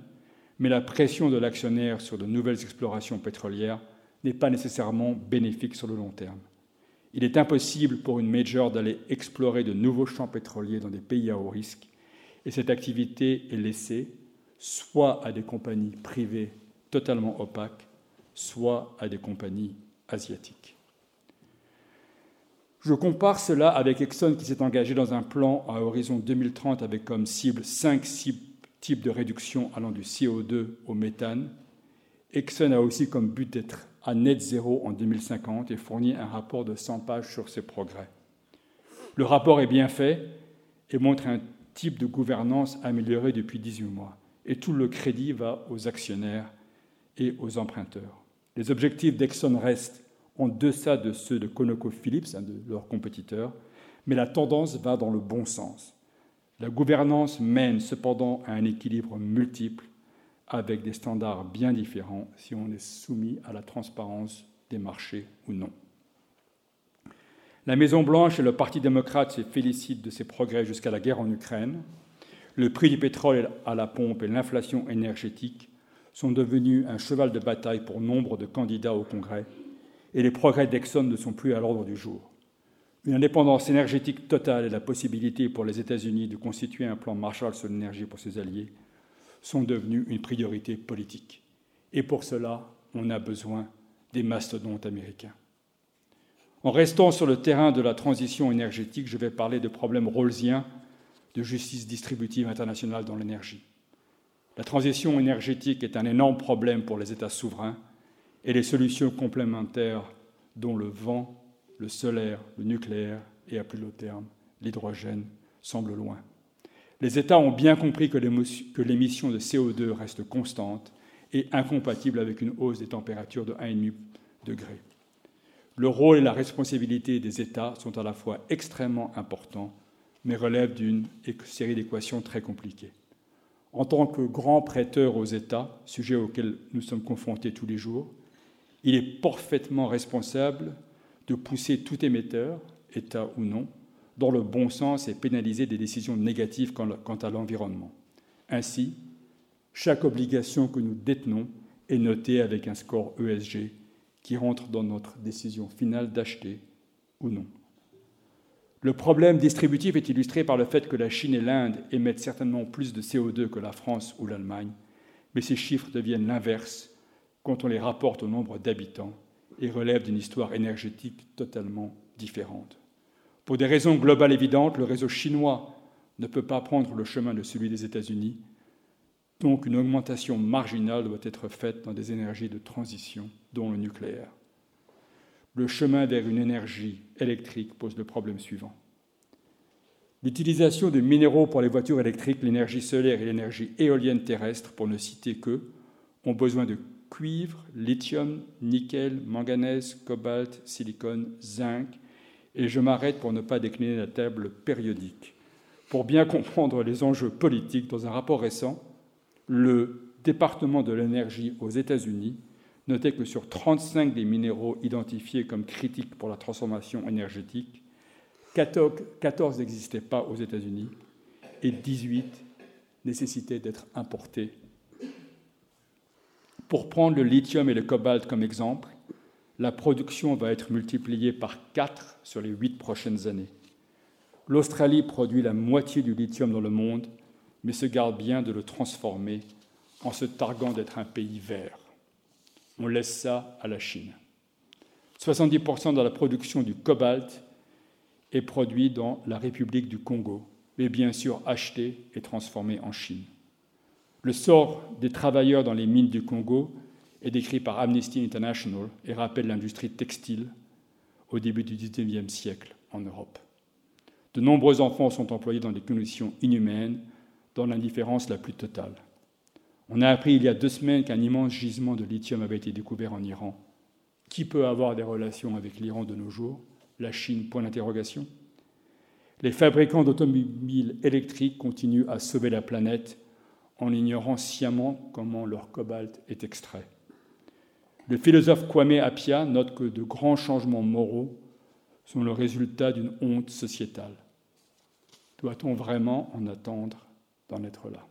mais la pression de l'actionnaire sur de nouvelles explorations pétrolières n'est pas nécessairement bénéfique sur le long terme. Il est impossible pour une major d'aller explorer de nouveaux champs pétroliers dans des pays à haut risque, et cette activité est laissée soit à des compagnies privées totalement opaques, soit à des compagnies asiatiques. Je compare cela avec Exxon qui s'est engagé dans un plan à horizon 2030 avec comme cible cinq types de réduction allant du CO2 au méthane. Exxon a aussi comme but d'être à net zéro en 2050 et fournit un rapport de 100 pages sur ses progrès. Le rapport est bien fait et montre un type de gouvernance amélioré depuis 18 mois. Et tout le crédit va aux actionnaires et aux emprunteurs. Les objectifs d'Exxon restent en deçà de ceux de ConocoPhillips, un de leurs compétiteurs, mais la tendance va dans le bon sens. La gouvernance mène cependant à un équilibre multiple avec des standards bien différents si on est soumis à la transparence des marchés ou non. La Maison-Blanche et le Parti démocrate se félicitent de ces progrès jusqu'à la guerre en Ukraine. Le prix du pétrole à la pompe et l'inflation énergétique sont devenus un cheval de bataille pour nombre de candidats au Congrès et les progrès d'Exxon ne sont plus à l'ordre du jour. Une indépendance énergétique totale et la possibilité pour les États-Unis de constituer un plan Marshall sur l'énergie pour ses alliés sont devenus une priorité politique. Et pour cela, on a besoin des mastodontes américains. En restant sur le terrain de la transition énergétique, je vais parler de problèmes rawlsiens de justice distributive internationale dans l'énergie. La transition énergétique est un énorme problème pour les États souverains et les solutions complémentaires dont le vent, le solaire, le nucléaire et à plus long terme l'hydrogène semblent loin. Les États ont bien compris que l'émission de CO2 reste constante et incompatible avec une hausse des températures de 1,5 degré. Le rôle et la responsabilité des États sont à la fois extrêmement importants, mais relèvent d'une série d'équations très compliquées. En tant que grand prêteur aux États, sujet auquel nous sommes confrontés tous les jours, il est parfaitement responsable de pousser tout émetteur, État ou non, dans le bon sens et pénaliser des décisions négatives quant à l'environnement. Ainsi, chaque obligation que nous détenons est notée avec un score ESG qui rentre dans notre décision finale d'acheter ou non. Le problème distributif est illustré par le fait que la Chine et l'Inde émettent certainement plus de CO2 que la France ou l'Allemagne, mais ces chiffres deviennent l'inverse quand on les rapporte au nombre d'habitants et relève d'une histoire énergétique totalement différente. Pour des raisons globales évidentes, le réseau chinois ne peut pas prendre le chemin de celui des États-Unis, donc une augmentation marginale doit être faite dans des énergies de transition, dont le nucléaire. Le chemin vers une énergie électrique pose le problème suivant. L'utilisation de minéraux pour les voitures électriques, l'énergie solaire et l'énergie éolienne terrestre, pour ne citer que, ont besoin de cuivre, lithium, nickel, manganèse, cobalt, silicone, zinc, et je m'arrête pour ne pas décliner la table périodique. Pour bien comprendre les enjeux politiques, dans un rapport récent, le département de l'énergie aux États-Unis notait que sur 35 des minéraux identifiés comme critiques pour la transformation énergétique, 14 n'existaient pas aux États-Unis et 18 nécessitaient d'être importés pour prendre le lithium et le cobalt comme exemple, la production va être multipliée par 4 sur les 8 prochaines années. L'Australie produit la moitié du lithium dans le monde, mais se garde bien de le transformer en se targuant d'être un pays vert. On laisse ça à la Chine. 70% de la production du cobalt est produit dans la République du Congo, mais bien sûr acheté et transformé en Chine. Le sort des travailleurs dans les mines du Congo est décrit par Amnesty International et rappelle l'industrie textile au début du XIXe siècle en Europe. De nombreux enfants sont employés dans des conditions inhumaines, dans l'indifférence la plus totale. On a appris il y a deux semaines qu'un immense gisement de lithium avait été découvert en Iran. Qui peut avoir des relations avec l'Iran de nos jours? La Chine? Point d'interrogation. Les fabricants d'automobiles électriques continuent à sauver la planète en ignorant sciemment comment leur cobalt est extrait. Le philosophe Kwame Apia note que de grands changements moraux sont le résultat d'une honte sociétale. Doit-on vraiment en attendre d'en être là?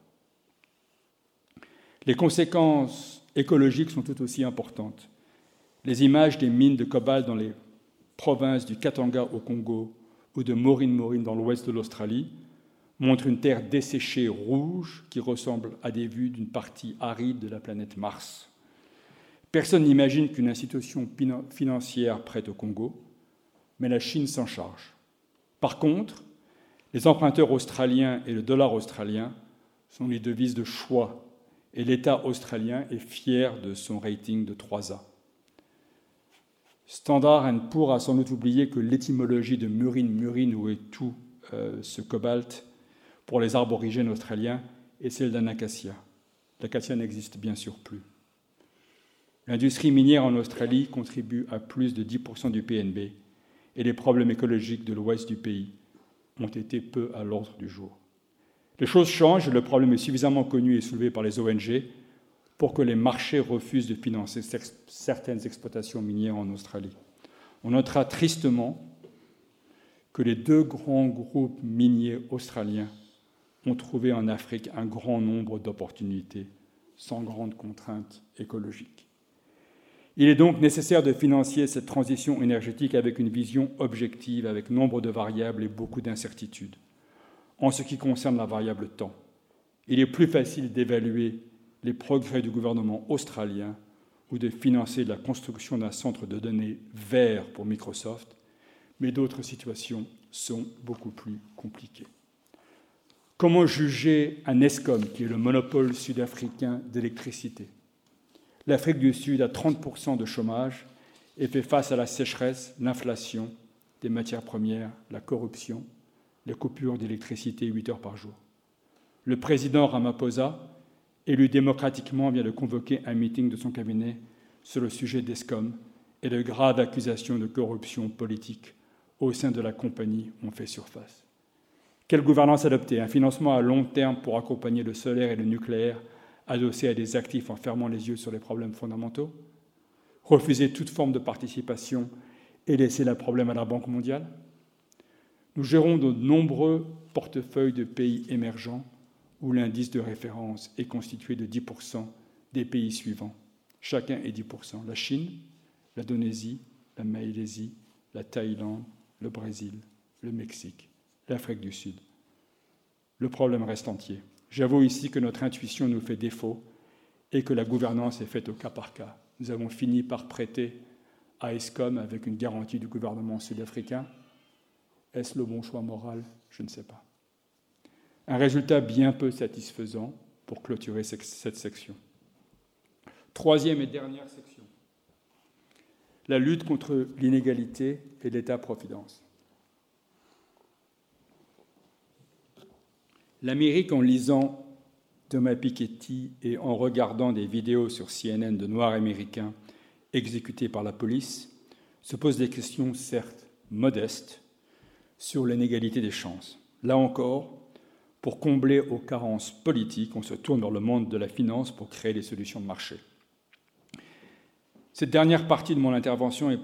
Les conséquences écologiques sont tout aussi importantes. Les images des mines de cobalt dans les provinces du Katanga au Congo ou de Maureen Maureen dans l'ouest de l'Australie montrent une terre desséchée rouge qui ressemble à des vues d'une partie aride de la planète Mars. Personne n'imagine qu'une institution financière prête au Congo, mais la Chine s'en charge. Par contre, les emprunteurs australiens et le dollar australien sont les devises de choix et l'État australien est fier de son rating de 3A. Standard Poor's a sans doute oublié que l'étymologie de murine murine où est tout euh, ce cobalt pour les arbres origines australiens est celle d'un acacia. L'acacia n'existe bien sûr plus. L'industrie minière en Australie contribue à plus de 10% du PNB et les problèmes écologiques de l'ouest du pays ont été peu à l'ordre du jour. Les choses changent, le problème est suffisamment connu et soulevé par les ONG pour que les marchés refusent de financer certaines exploitations minières en Australie. On notera tristement que les deux grands groupes miniers australiens ont trouvé en Afrique un grand nombre d'opportunités sans grandes contraintes écologiques. Il est donc nécessaire de financer cette transition énergétique avec une vision objective, avec nombre de variables et beaucoup d'incertitudes. En ce qui concerne la variable temps, il est plus facile d'évaluer les progrès du gouvernement australien ou de financer la construction d'un centre de données vert pour Microsoft, mais d'autres situations sont beaucoup plus compliquées. Comment juger un ESCOM, qui est le monopole sud-africain d'électricité? l'Afrique du Sud a 30% de chômage et fait face à la sécheresse, l'inflation des matières premières, la corruption, les coupures d'électricité 8 heures par jour. Le président Ramaphosa, élu démocratiquement, vient de convoquer un meeting de son cabinet sur le sujet d'ESCOM et de graves accusations de corruption politique au sein de la compagnie ont fait surface. Quelle gouvernance adopter? Un financement à long terme pour accompagner le solaire et le nucléaire adossé à des actifs en fermant les yeux sur les problèmes fondamentaux, refuser toute forme de participation et laisser le problème à la Banque mondiale. Nous gérons de nombreux portefeuilles de pays émergents où l'indice de référence est constitué de 10% des pays suivants. Chacun est 10%. La Chine, l'Indonésie, la Malaisie, la Thaïlande, le Brésil, le Mexique, l'Afrique du Sud. Le problème reste entier. J'avoue ici que notre intuition nous fait défaut et que la gouvernance est faite au cas par cas. Nous avons fini par prêter à ESCOM avec une garantie du gouvernement sud-africain. Est-ce le bon choix moral? Je ne sais pas. Un résultat bien peu satisfaisant pour clôturer cette section. Troisième et dernière section. La lutte contre l'inégalité et l'État-providence. L'Amérique, en lisant Thomas Piketty et en regardant des vidéos sur CNN de Noirs américains exécutés par la police, se pose des questions certes modestes sur l'inégalité des chances. Là encore, pour combler aux carences politiques, on se tourne vers le monde de la finance pour créer des solutions de marché. Cette dernière partie de mon intervention est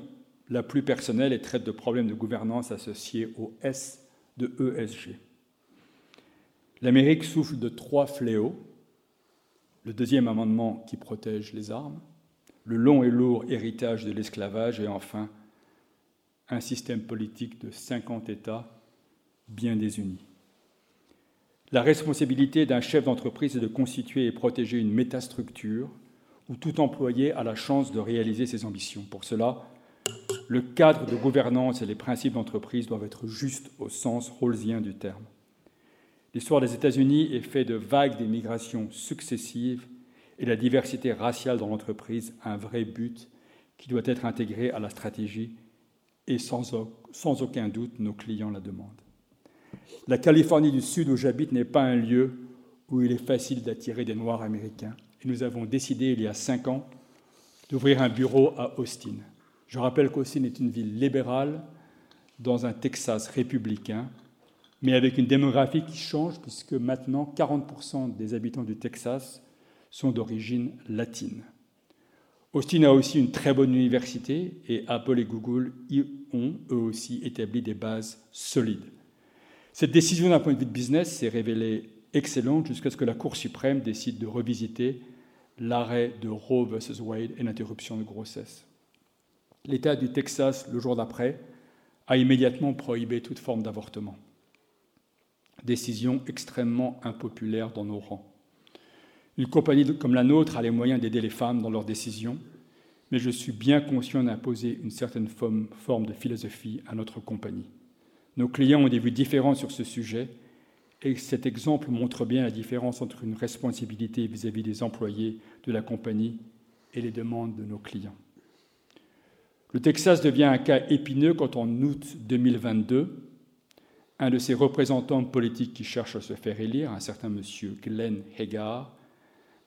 la plus personnelle et traite de problèmes de gouvernance associés au S de ESG. L'Amérique souffle de trois fléaux. Le deuxième amendement qui protège les armes, le long et lourd héritage de l'esclavage et enfin un système politique de 50 États bien désunis. La responsabilité d'un chef d'entreprise est de constituer et protéger une métastructure où tout employé a la chance de réaliser ses ambitions. Pour cela, le cadre de gouvernance et les principes d'entreprise doivent être justes au sens rawlsien du terme. L'histoire des États-Unis est faite de vagues d'immigration successives et la diversité raciale dans l'entreprise un vrai but qui doit être intégré à la stratégie et sans, sans aucun doute nos clients la demandent. La Californie du Sud où j'habite n'est pas un lieu où il est facile d'attirer des Noirs américains. Et nous avons décidé il y a cinq ans d'ouvrir un bureau à Austin. Je rappelle qu'Austin est une ville libérale dans un Texas républicain, mais avec une démographie qui change puisque maintenant 40% des habitants du Texas sont d'origine latine. Austin a aussi une très bonne université et Apple et Google y ont eux aussi établi des bases solides. Cette décision d'un point de vue de business s'est révélée excellente jusqu'à ce que la Cour suprême décide de revisiter l'arrêt de Roe versus Wade et l'interruption de grossesse. L'État du Texas, le jour d'après, a immédiatement prohibé toute forme d'avortement. Décision extrêmement impopulaire dans nos rangs. Une compagnie comme la nôtre a les moyens d'aider les femmes dans leurs décisions, mais je suis bien conscient d'imposer une certaine forme de philosophie à notre compagnie. Nos clients ont des vues différentes sur ce sujet, et cet exemple montre bien la différence entre une responsabilité vis-à-vis des employés de la compagnie et les demandes de nos clients. Le Texas devient un cas épineux quand en août 2022, un de ses représentants politiques qui cherche à se faire élire, un certain monsieur Glenn Hagar,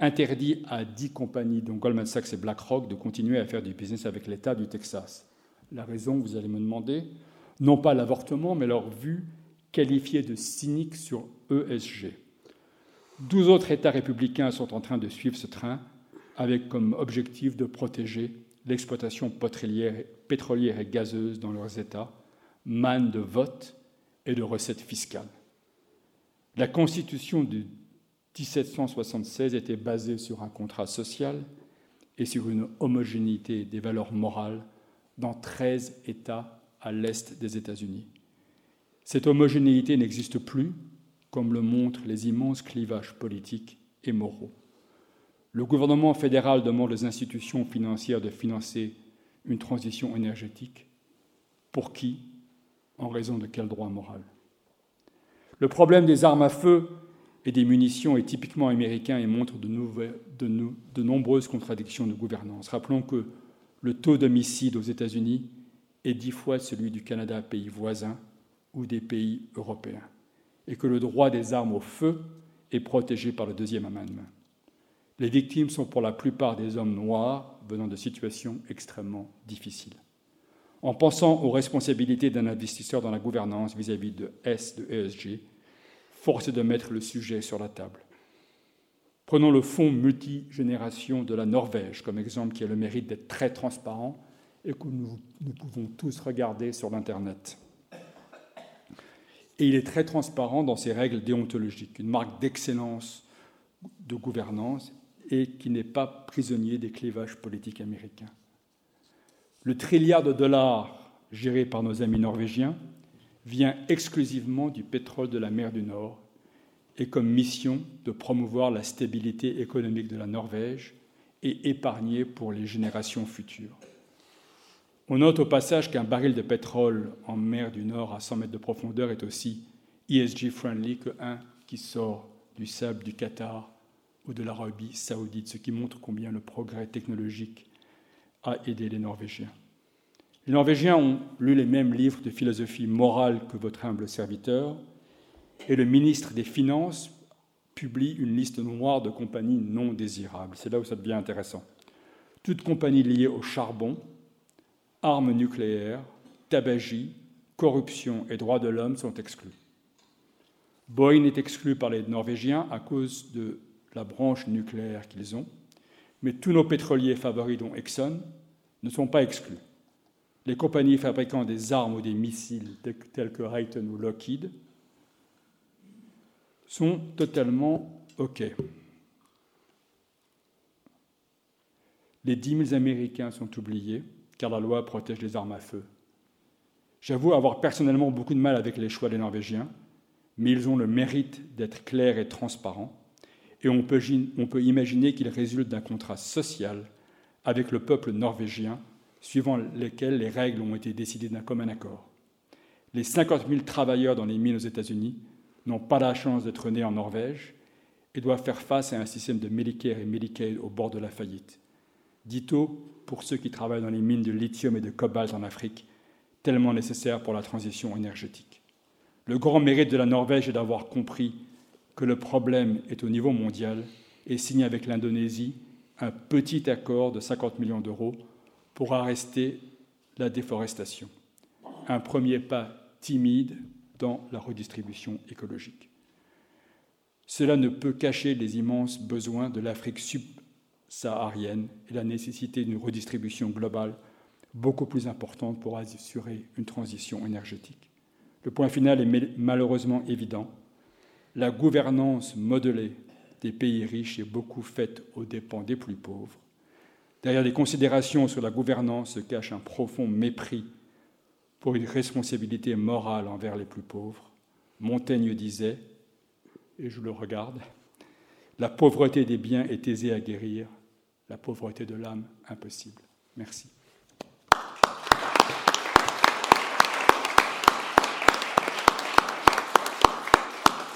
interdit à dix compagnies, dont Goldman Sachs et BlackRock, de continuer à faire du business avec l'État du Texas. La raison, vous allez me demander, non pas l'avortement, mais leur vue qualifiée de cynique sur ESG. Douze autres États républicains sont en train de suivre ce train, avec comme objectif de protéger l'exploitation pétrolière et gazeuse dans leurs États, manne de vote et de recettes fiscales. La Constitution de 1776 était basée sur un contrat social et sur une homogénéité des valeurs morales dans 13 États à l'est des États-Unis. Cette homogénéité n'existe plus, comme le montrent les immenses clivages politiques et moraux. Le gouvernement fédéral demande aux institutions financières de financer une transition énergétique. Pour qui? En raison de quel droit moral? Le problème des armes à feu et des munitions est typiquement américain et montre de, nombreuses contradictions de gouvernance. Rappelons que le taux d'homicide aux États-Unis est dix fois celui du Canada, pays voisin, ou des pays européens, et que le droit des armes au feu est protégé par le deuxième amendement. Les victimes sont pour la plupart des hommes noirs venant de situations extrêmement difficiles. En pensant aux responsabilités d'un investisseur dans la gouvernance vis-à-vis de S, de ESG, force est de mettre le sujet sur la table. Prenons le fonds multigénération de la Norvège comme exemple qui a le mérite d'être très transparent et que nous, nous pouvons tous regarder sur l'Internet. Et il est très transparent dans ses règles déontologiques, une marque d'excellence de gouvernance et qui n'est pas prisonnier des clivages politiques américains. Le trilliard de dollars géré par nos amis norvégiens vient exclusivement du pétrole de la mer du Nord et comme mission de promouvoir la stabilité économique de la Norvège et épargner pour les générations futures. On note au passage qu'un baril de pétrole en mer du Nord à 100 mètres de profondeur est aussi ESG-friendly qu'un qui sort du sable du Qatar ou de l'Arabie saoudite, ce qui montre combien le progrès technologique a aidé les Norvégiens. Les Norvégiens ont lu les mêmes livres de philosophie morale que votre humble serviteur, et le ministre des Finances publie une liste noire de compagnies non désirables. C'est là où ça devient intéressant. Toute compagnie liée au charbon, armes nucléaires, tabagie, corruption et droits de l'homme sont exclus. Boeing est exclu par les Norvégiens à cause de la branche nucléaire qu'ils ont, mais tous nos pétroliers favoris, dont Exxon, ne sont pas exclus. Les compagnies fabriquant des armes ou des missiles telles que Raytheon ou Lockheed sont totalement OK. Les 10 000 Américains sont oubliés, car la loi protège les armes à feu. J'avoue avoir personnellement beaucoup de mal avec les choix des Norvégiens, mais ils ont le mérite d'être clairs et transparents, et on peut, imaginer qu'ils résultent d'un contrat social avec le peuple norvégien, suivant lesquels les règles ont été décidées d'un commun accord. Les 50 000 travailleurs dans les mines aux États-Unis n'ont pas la chance d'être nés en Norvège et doivent faire face à un système de Medicare et Medicaid au bord de la faillite. Dito pour ceux qui travaillent dans les mines de lithium et de cobalt en Afrique, tellement nécessaires pour la transition énergétique. Le grand mérite de la Norvège est d'avoir compris que le problème est au niveau mondial et signe avec l'Indonésie un petit accord de 50 millions d'euros pour arrêter la déforestation. Un premier pas timide dans la redistribution écologique. Cela ne peut cacher les immenses besoins de l'Afrique subsaharienne et la nécessité d'une redistribution globale beaucoup plus importante pour assurer une transition énergétique. Le point final est malheureusement évident. La gouvernance modelée des pays riches est beaucoup faite aux dépens des plus pauvres. Derrière les considérations sur la gouvernance se cache un profond mépris pour une responsabilité morale envers les plus pauvres. Montaigne disait, et je le regarde, la pauvreté des biens est aisée à guérir, la pauvreté de l'âme impossible. Merci.